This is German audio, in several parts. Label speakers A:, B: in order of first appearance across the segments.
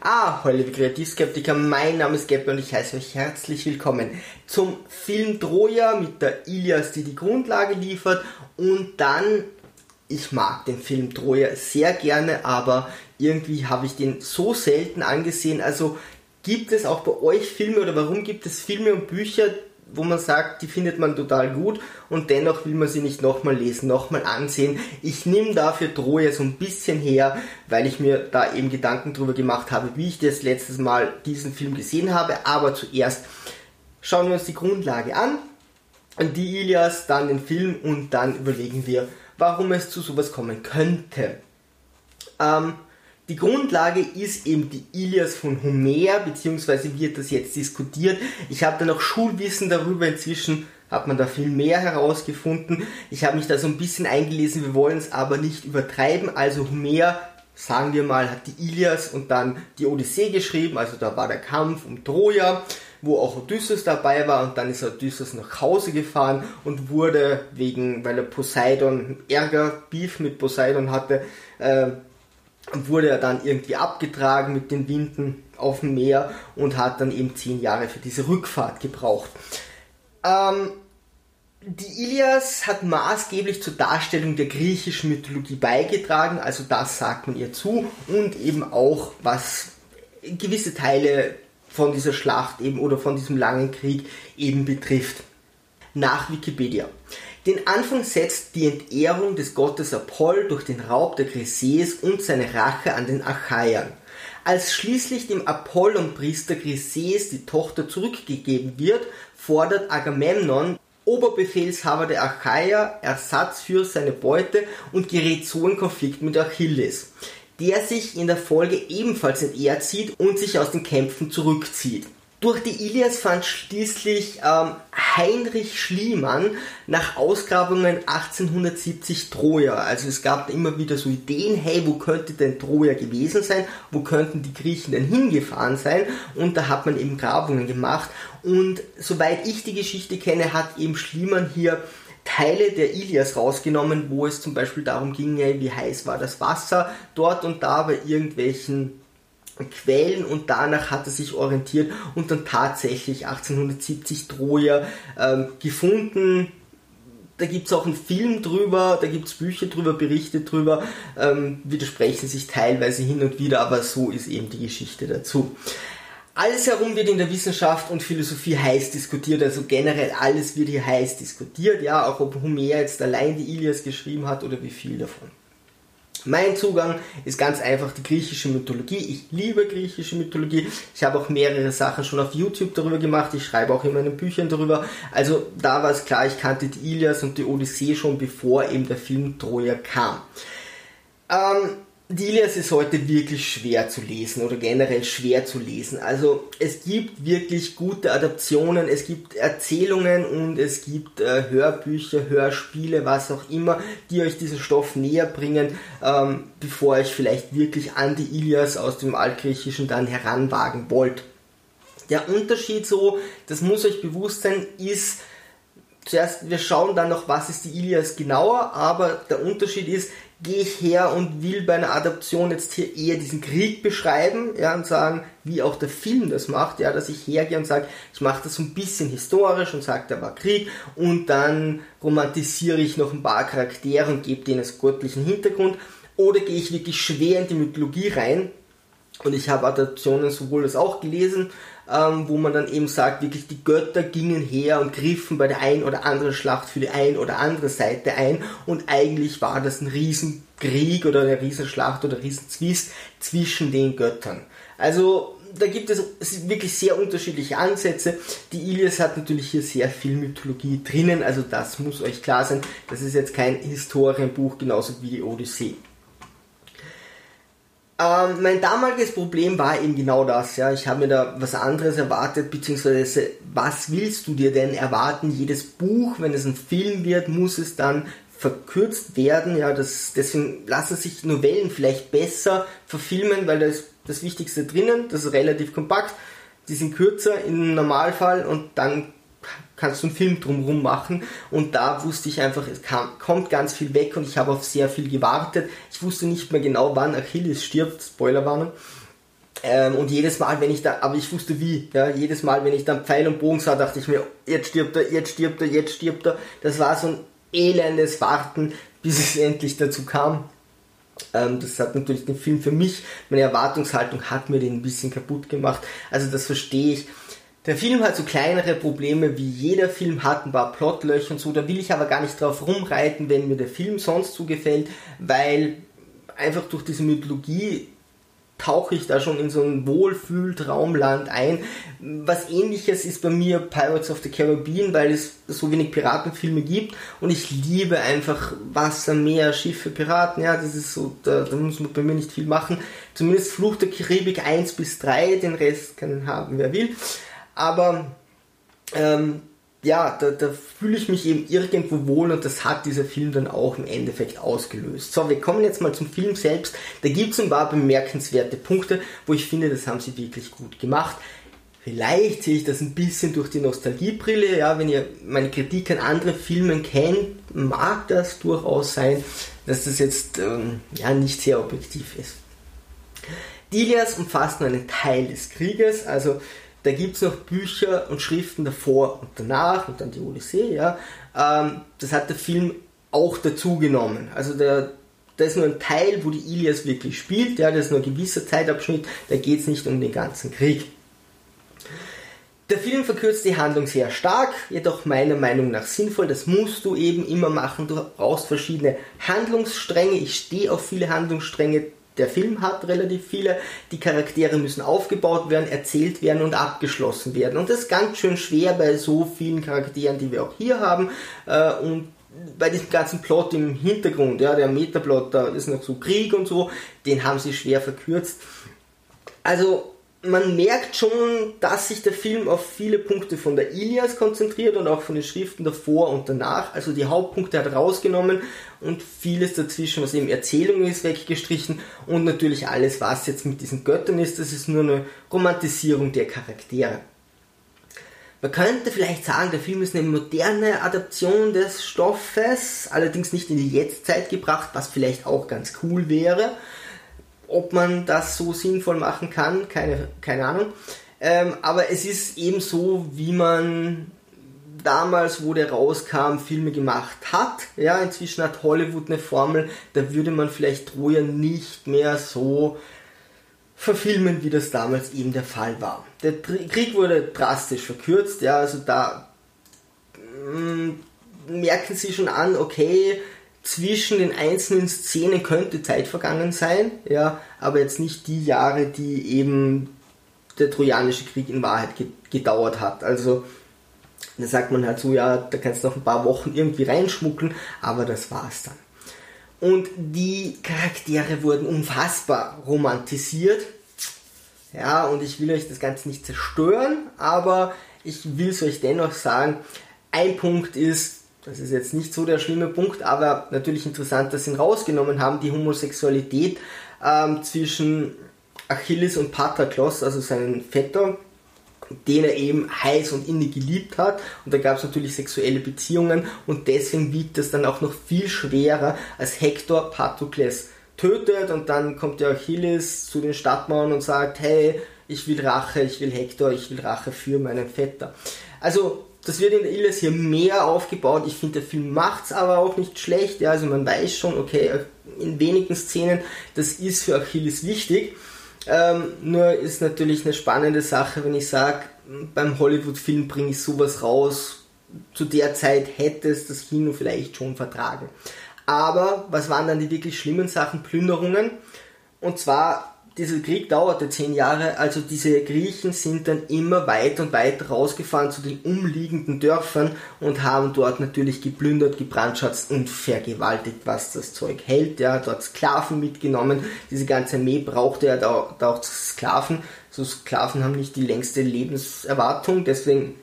A: Ah, hallo liebe Kreativskeptiker, mein Name ist Geppe und ich heiße euch herzlich willkommen zum Film Troja mit der Ilias, die die Grundlage liefert. Und dann, ich mag den Film Troja sehr gerne, aber irgendwie habe ich den so selten angesehen, also gibt es auch bei euch Filme oder warum gibt es Filme und Bücher, wo man sagt, die findet man total gut und dennoch will man sie nicht nochmal lesen, nochmal ansehen. Ich nehme dafür Troja so ein bisschen her, weil ich mir da eben Gedanken drüber gemacht habe, wie ich das letztes Mal diesen Film gesehen habe. Aber zuerst schauen wir uns die Grundlage an, die Ilias, dann den Film und dann überlegen wir, warum es zu sowas kommen könnte. Ähm, die Grundlage ist eben die Ilias von Homer, beziehungsweise wird das jetzt diskutiert. Ich habe da noch Schulwissen darüber, inzwischen hat man da viel mehr herausgefunden. Ich habe mich da so ein bisschen eingelesen, wir wollen es aber nicht übertreiben. Also Homer, sagen wir mal, hat die Ilias und dann die Odyssee geschrieben, also da war der Kampf um Troja wo auch Odysseus dabei war und dann ist Odysseus nach Hause gefahren und wurde wegen, weil er Poseidon Ärger, Beef mit Poseidon hatte, äh, wurde er dann irgendwie abgetragen mit den Winden auf dem Meer und hat dann eben zehn Jahre für diese Rückfahrt gebraucht. Ähm, die Ilias hat maßgeblich zur Darstellung der griechischen Mythologie beigetragen, also das sagt man ihr zu und eben auch was gewisse Teile von dieser Schlacht eben oder von diesem langen Krieg eben betrifft. Nach Wikipedia. Den Anfang setzt die Entehrung des Gottes Apoll durch den Raub der Chryseis und seine Rache an den Achaiern. Als schließlich dem Apollon-Priester Chryseis die Tochter zurückgegeben wird, fordert Agamemnon, Oberbefehlshaber der Achaier, Ersatz für seine Beute und gerät so in Konflikt mit Achilles, der sich in der Folge ebenfalls entehrt sieht und sich aus den Kämpfen zurückzieht. Durch die Ilias fand schließlich ähm, Heinrich Schliemann nach Ausgrabungen 1870 Troja. Also es gab immer wieder so Ideen, hey, wo könnte denn Troja gewesen sein? Wo könnten die Griechen denn hingefahren sein? Und da hat man eben Grabungen gemacht. Und soweit ich die Geschichte kenne, hat eben Schliemann hier Teile der Ilias rausgenommen, wo es zum Beispiel darum ging, wie heiß war das Wasser dort und da bei irgendwelchen Quellen und danach hat er sich orientiert und dann tatsächlich 1870 Troja ähm, gefunden. Da gibt es auch einen Film drüber, da gibt es Bücher drüber, Berichte drüber, ähm, widersprechen sich teilweise hin und wieder, aber so ist eben die Geschichte dazu. Alles herum wird in der Wissenschaft und Philosophie heiß diskutiert, also generell alles wird hier heiß diskutiert, ja, auch ob Homer jetzt allein die Ilias geschrieben hat oder wie viel davon. Mein Zugang ist ganz einfach die griechische Mythologie. Ich liebe griechische Mythologie. Ich habe auch mehrere Sachen schon auf YouTube darüber gemacht. Ich schreibe auch in meinen Büchern darüber. Also da war es klar, ich kannte die Ilias und die Odyssee schon bevor eben der Film Troja kam. Ähm, die Ilias ist heute wirklich schwer zu lesen oder generell schwer zu lesen. Also es gibt wirklich gute Adaptionen, es gibt Erzählungen und es gibt äh, Hörbücher, Hörspiele, was auch immer, die euch diesen Stoff näher bringen, ähm, bevor ihr euch vielleicht wirklich an die Ilias aus dem Altgriechischen dann heranwagen wollt. Der Unterschied so, das muss euch bewusst sein, ist, zuerst, wir schauen dann noch, was ist die Ilias genauer, aber der Unterschied ist, gehe ich her und will bei einer Adaption jetzt hier eher diesen Krieg beschreiben, ja, und sagen, wie auch der Film das macht, ja, dass ich hergehe und sage, ich mache das so ein bisschen historisch und sage, da war Krieg und dann romantisiere ich noch ein paar Charaktere und gebe denen einen göttlichen Hintergrund, oder gehe ich wirklich schwer in die Mythologie rein und ich habe Adaptionen sowohl das auch gelesen, ähm, wo man dann eben sagt, wirklich die Götter gingen her und griffen bei der einen oder anderen Schlacht für die ein oder andere Seite ein und eigentlich war das ein Riesenkrieg oder eine Riesenschlacht oder Riesenzwist zwischen den Göttern. Also da gibt es wirklich sehr unterschiedliche Ansätze. Die Ilias hat natürlich hier sehr viel Mythologie drinnen, also das muss euch klar sein. Das ist jetzt kein Historienbuch, genauso wie die Odyssee. Ähm, mein damaliges Problem war eben genau das, ja. Ich habe mir da was anderes erwartet, beziehungsweise was willst du dir denn erwarten? Jedes Buch, wenn es ein Film wird, muss es dann verkürzt werden, ja. Das, deswegen lassen sich Novellen vielleicht besser verfilmen, weil da ist das Wichtigste drinnen, das ist relativ kompakt. Die sind kürzer im Normalfall und dann kannst du einen Film drumherum machen. Und da wusste ich einfach, es kam, kommt ganz viel weg und ich habe auf sehr viel gewartet. Ich wusste nicht mehr genau, wann Achilles stirbt, Spoilerwarnung. Ähm, und jedes Mal, wenn ich da, aber ich wusste wie, ja, jedes Mal, wenn ich dann Pfeil und Bogen sah, dachte ich mir, jetzt stirbt er, jetzt stirbt er, jetzt stirbt er. Das war so ein elendes Warten, bis es endlich dazu kam. Ähm, das hat natürlich den Film für mich, meine Erwartungshaltung hat mir den ein bisschen kaputt gemacht. Also das verstehe ich. Der Film hat so kleinere Probleme, wie jeder Film hat, ein paar Plotlöcher und so. Da will ich aber gar nicht drauf rumreiten, wenn mir der Film sonst so gefällt, weil einfach durch diese Mythologie tauche ich da schon in so ein Wohlfühltraumland ein. Was ähnliches ist bei mir Pirates of the Caribbean, weil es so wenig Piratenfilme gibt und ich liebe einfach Wasser, Meer, Schiffe, Piraten. Ja, das ist so, da, da muss man bei mir nicht viel machen. Zumindest Fluch der Karibik 1 bis 3, den Rest kann haben, wer will. Aber ähm, ja, da, da fühle ich mich eben irgendwo wohl und das hat dieser Film dann auch im Endeffekt ausgelöst. So, wir kommen jetzt mal zum Film selbst. Da gibt es ein paar bemerkenswerte Punkte, wo ich finde, das haben sie wirklich gut gemacht. Vielleicht sehe ich das ein bisschen durch die Nostalgiebrille. Ja, wenn ihr meine Kritik an anderen Filmen kennt, mag das durchaus sein, dass das jetzt ähm, ja, nicht sehr objektiv ist. Dilias umfasst nur einen Teil des Krieges, also da gibt es noch Bücher und Schriften davor und danach und dann die Odyssee, ja. Ähm, das hat der Film auch dazu genommen. Also der, da ist nur ein Teil, wo die Ilias wirklich spielt, ja, das ist nur ein gewisser Zeitabschnitt, da geht es nicht um den ganzen Krieg. Der Film verkürzt die Handlung sehr stark, jedoch meiner Meinung nach sinnvoll. Das musst du eben immer machen. Du brauchst verschiedene Handlungsstränge. Ich stehe auf viele Handlungsstränge der Film hat relativ viele. Die Charaktere müssen aufgebaut werden, erzählt werden und abgeschlossen werden. Und das ist ganz schön schwer bei so vielen Charakteren, die wir auch hier haben. Äh, und bei diesem ganzen Plot im Hintergrund, ja, der Metaplot, da ist noch so Krieg und so, den haben sie schwer verkürzt. Also man merkt schon, dass sich der Film auf viele Punkte von der Ilias konzentriert und auch von den Schriften davor und danach. Also die Hauptpunkte hat rausgenommen und vieles dazwischen, was eben Erzählung ist, weggestrichen und natürlich alles, was jetzt mit diesen Göttern ist, das ist nur eine Romantisierung der Charaktere. Man könnte vielleicht sagen, der Film ist eine moderne Adaption des Stoffes, allerdings nicht in die Jetztzeit gebracht, was vielleicht auch ganz cool wäre. Ob man das so sinnvoll machen kann, keine, keine Ahnung. Ähm, aber es ist eben so, wie man damals, wo der rauskam, Filme gemacht hat. Ja, inzwischen hat Hollywood eine Formel, da würde man vielleicht Troja nicht mehr so verfilmen, wie das damals eben der Fall war. Der Krieg wurde drastisch verkürzt, ja, also da mm, merken sie schon an, okay, zwischen den einzelnen Szenen könnte Zeit vergangen sein, ja, aber jetzt nicht die Jahre, die eben der Trojanische Krieg in Wahrheit gedauert hat. Also da sagt man halt so, ja, da kannst du noch ein paar Wochen irgendwie reinschmuggeln, aber das war's dann. Und die Charaktere wurden unfassbar romantisiert. Ja, und ich will euch das Ganze nicht zerstören, aber ich will es euch dennoch sagen. Ein Punkt ist, das ist jetzt nicht so der schlimme Punkt, aber natürlich interessant, dass sie ihn rausgenommen haben, die Homosexualität ähm, zwischen Achilles und Patroklos, also seinen Vetter, den er eben heiß und innig geliebt hat. Und da gab es natürlich sexuelle Beziehungen und deswegen wiegt das dann auch noch viel schwerer, als Hektor Patrokles tötet und dann kommt der Achilles zu den Stadtmauern und sagt, hey, ich will Rache, ich will Hektor, ich will Rache für meinen Vetter. Also das wird in der Ilias hier mehr aufgebaut. Ich finde, der Film macht es aber auch nicht schlecht. Ja, also man weiß schon, okay, in wenigen Szenen, das ist für Achilles wichtig. Ähm, nur ist natürlich eine spannende Sache, wenn ich sage, beim Hollywood-Film bringe ich sowas raus. Zu der Zeit hätte es das Kino vielleicht schon vertragen. Aber was waren dann die wirklich schlimmen Sachen? Plünderungen. Und zwar dieser Krieg dauerte zehn Jahre, also diese Griechen sind dann immer weiter und weiter rausgefahren zu den umliegenden Dörfern und haben dort natürlich geplündert, gebrandschatzt und vergewaltigt, was das Zeug hält. Ja, dort Sklaven mitgenommen. Diese ganze Armee brauchte ja da, da auch Sklaven. So Sklaven haben nicht die längste Lebenserwartung, deswegen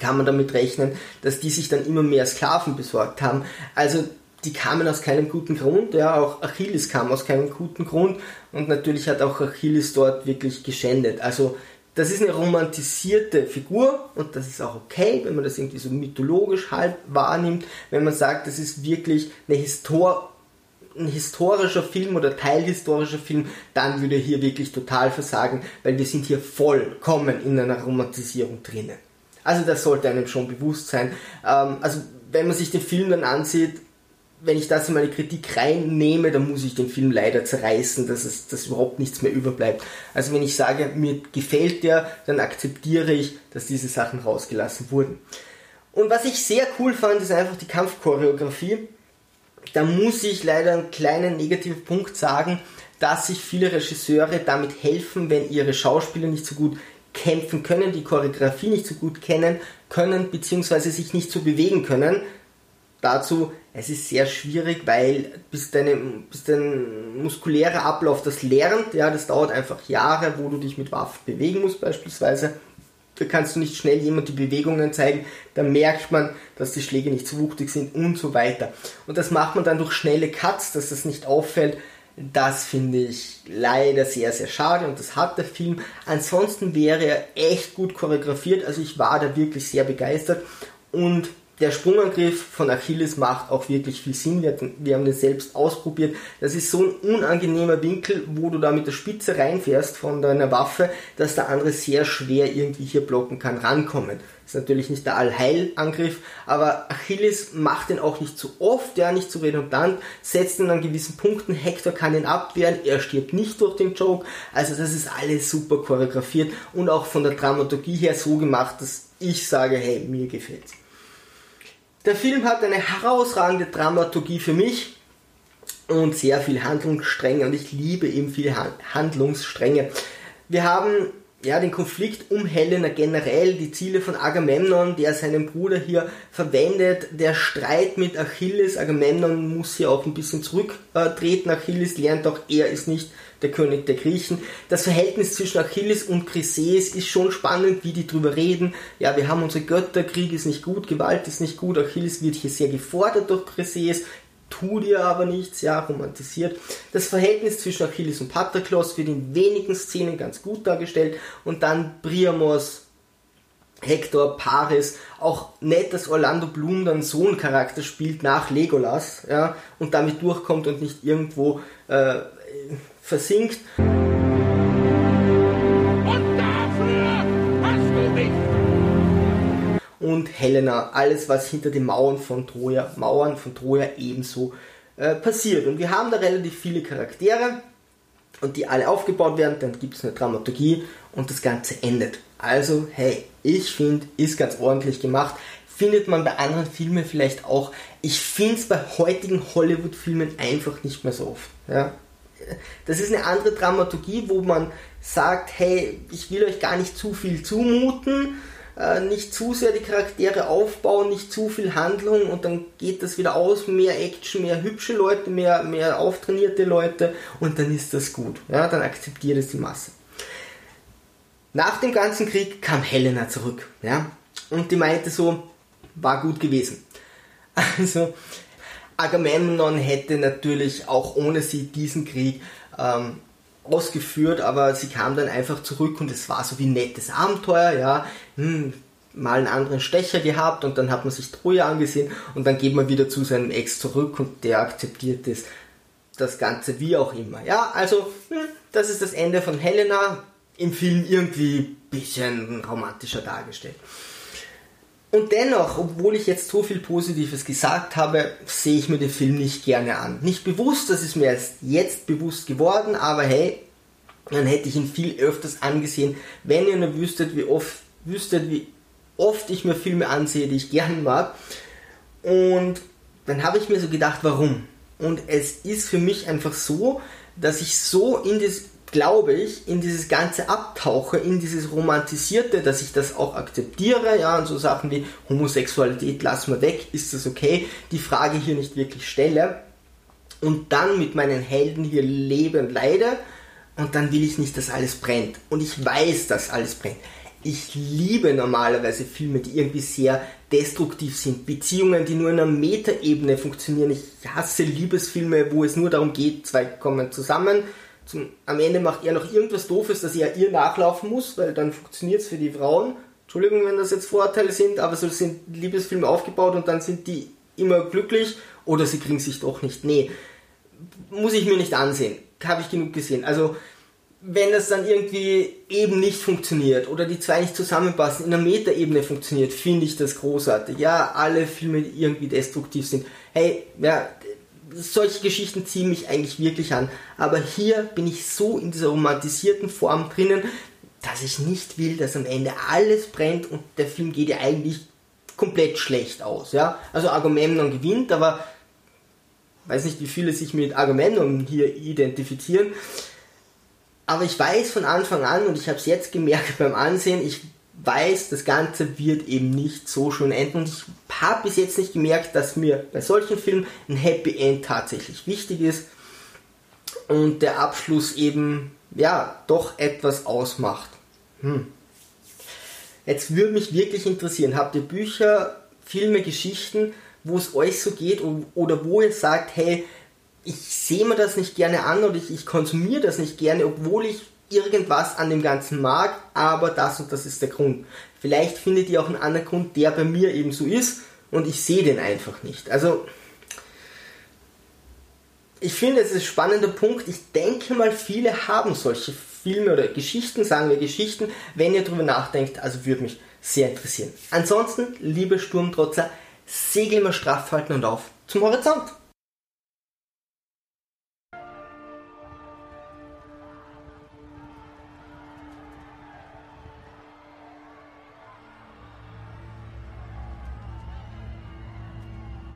A: kann man damit rechnen, dass die sich dann immer mehr Sklaven besorgt haben. Also die kamen aus keinem guten Grund, ja, auch Achilles kam aus keinem guten Grund und natürlich hat auch Achilles dort wirklich geschändet. Also das ist eine romantisierte Figur und das ist auch okay, wenn man das irgendwie so mythologisch halb wahrnimmt, wenn man sagt, das ist wirklich eine Histor ein historischer Film oder teilhistorischer Film, dann würde er hier wirklich total versagen, weil wir sind hier vollkommen in einer Romantisierung drinnen. Also das sollte einem schon bewusst sein. Ähm, also wenn man sich den Film dann ansieht, wenn ich das in meine Kritik reinnehme, dann muss ich den Film leider zerreißen, dass es dass überhaupt nichts mehr überbleibt. Also wenn ich sage, mir gefällt der, dann akzeptiere ich, dass diese Sachen rausgelassen wurden. Und was ich sehr cool fand, ist einfach die Kampfchoreografie. Da muss ich leider einen kleinen negativen Punkt sagen, dass sich viele Regisseure damit helfen, wenn ihre Schauspieler nicht so gut kämpfen können, die Choreografie nicht so gut kennen können, beziehungsweise sich nicht so bewegen können, dazu, es ist sehr schwierig, weil bis, deine, bis dein muskulärer Ablauf das lernt, ja, das dauert einfach Jahre, wo du dich mit Waffen bewegen musst beispielsweise. Da kannst du nicht schnell jemand die Bewegungen zeigen, da merkt man, dass die Schläge nicht so wuchtig sind und so weiter. Und das macht man dann durch schnelle Cuts, dass das nicht auffällt. Das finde ich leider sehr, sehr schade und das hat der Film. Ansonsten wäre er echt gut choreografiert, also ich war da wirklich sehr begeistert und der Sprungangriff von Achilles macht auch wirklich viel Sinn. Wir, wir, haben den selbst ausprobiert. Das ist so ein unangenehmer Winkel, wo du da mit der Spitze reinfährst von deiner Waffe, dass der andere sehr schwer irgendwie hier blocken kann, rankommen. Ist natürlich nicht der Allheilangriff, aber Achilles macht den auch nicht zu oft, ja, nicht zu redundant, setzt ihn an gewissen Punkten, Hector kann ihn abwehren, er stirbt nicht durch den Joke. Also das ist alles super choreografiert und auch von der Dramaturgie her so gemacht, dass ich sage, hey, mir gefällt's. Der Film hat eine herausragende Dramaturgie für mich und sehr viel Handlungsstränge und ich liebe eben viele Handlungsstränge. Wir haben ja, den Konflikt um Helena generell, die Ziele von Agamemnon, der seinen Bruder hier verwendet, der Streit mit Achilles, Agamemnon muss hier auch ein bisschen zurücktreten, Achilles lernt auch, er ist nicht der König der Griechen. Das Verhältnis zwischen Achilles und Chryseis ist schon spannend, wie die drüber reden. Ja, wir haben unsere Götter, Krieg ist nicht gut, Gewalt ist nicht gut, Achilles wird hier sehr gefordert durch Chryseis, tut ihr aber nichts, ja, romantisiert. Das Verhältnis zwischen Achilles und Patroklos wird in wenigen Szenen ganz gut dargestellt und dann Priamos, Hector, Paris, auch nett, dass Orlando Bloom dann so einen Charakter spielt nach Legolas, ja, und damit durchkommt und nicht irgendwo äh, versinkt. Und Helena, alles was hinter den Mauern von Troja, Mauern von Troja ebenso äh, passiert. Und wir haben da relativ viele Charaktere und die alle aufgebaut werden, dann gibt es eine Dramaturgie und das Ganze endet. Also, hey, ich finde, ist ganz ordentlich gemacht. Findet man bei anderen Filmen vielleicht auch. Ich finde es bei heutigen Hollywood-Filmen einfach nicht mehr so oft. Ja? das ist eine andere Dramaturgie, wo man sagt, hey, ich will euch gar nicht zu viel zumuten, äh, nicht zu sehr die Charaktere aufbauen, nicht zu viel Handlung und dann geht das wieder aus, mehr Action, mehr hübsche Leute, mehr, mehr auftrainierte Leute und dann ist das gut. Ja, dann akzeptiert es die Masse. Nach dem ganzen Krieg kam Helena zurück, ja, und die meinte so, war gut gewesen. Also, Agamemnon hätte natürlich auch ohne sie diesen Krieg ähm, ausgeführt, aber sie kam dann einfach zurück und es war so wie ein nettes Abenteuer, ja, hm, mal einen anderen Stecher gehabt und dann hat man sich Troja angesehen und dann geht man wieder zu seinem Ex zurück und der akzeptiert das, das Ganze wie auch immer. Ja, also hm, das ist das Ende von Helena, im Film irgendwie ein bisschen romantischer dargestellt. Und dennoch, obwohl ich jetzt so viel Positives gesagt habe, sehe ich mir den Film nicht gerne an. Nicht bewusst, das ist mir erst jetzt bewusst geworden, aber hey, dann hätte ich ihn viel öfters angesehen, wenn ihr nur wüsstet, wie oft, wüsstet, wie oft ich mir Filme ansehe, die ich gerne mag. Und dann habe ich mir so gedacht, warum? Und es ist für mich einfach so, dass ich so in das glaube ich, in dieses ganze Abtauche, in dieses Romantisierte, dass ich das auch akzeptiere, ja, und so Sachen wie Homosexualität lassen wir weg, ist das okay, die Frage hier nicht wirklich stelle und dann mit meinen Helden hier lebe und leide und dann will ich nicht, dass alles brennt. Und ich weiß, dass alles brennt. Ich liebe normalerweise Filme, die irgendwie sehr destruktiv sind. Beziehungen, die nur in einer Metaebene funktionieren. Ich hasse Liebesfilme, wo es nur darum geht, zwei kommen zusammen, zum, am Ende macht er noch irgendwas Doofes, dass er ihr nachlaufen muss, weil dann funktioniert es für die Frauen. Entschuldigung, wenn das jetzt Vorurteile sind, aber so sind Liebesfilme aufgebaut und dann sind die immer glücklich oder sie kriegen sich doch nicht. Nee. muss ich mir nicht ansehen. Habe ich genug gesehen. Also wenn das dann irgendwie eben nicht funktioniert oder die zwei nicht zusammenpassen, in der Metaebene funktioniert, finde ich das großartig. Ja, alle Filme, die irgendwie destruktiv sind. Hey, ja, solche Geschichten ziehen mich eigentlich wirklich an. Aber hier bin ich so in dieser romantisierten Form drinnen, dass ich nicht will, dass am Ende alles brennt und der Film geht ja eigentlich komplett schlecht aus. Ja? Also Agamemnon gewinnt, aber weiß nicht, wie viele sich mit Agamemnon hier identifizieren. Aber ich weiß von Anfang an, und ich habe es jetzt gemerkt beim Ansehen, ich weiß, das Ganze wird eben nicht so schön enden. Und ich habe bis jetzt nicht gemerkt, dass mir bei solchen Filmen ein Happy End tatsächlich wichtig ist. Und der Abschluss eben, ja, doch etwas ausmacht. Hm. Jetzt würde mich wirklich interessieren, habt ihr Bücher, Filme, Geschichten, wo es euch so geht oder wo ihr sagt, hey, ich sehe mir das nicht gerne an oder ich, ich konsumiere das nicht gerne, obwohl ich irgendwas an dem Ganzen mag, aber das und das ist der Grund. Vielleicht findet ihr auch einen anderen Grund, der bei mir eben so ist und ich sehe den einfach nicht. Also, ich finde, es ist ein spannender Punkt. Ich denke mal, viele haben solche Filme oder Geschichten, sagen wir Geschichten, wenn ihr darüber nachdenkt, also würde mich sehr interessieren. Ansonsten, liebe Sturmtrotzer, segel mal straff halten und auf zum Horizont.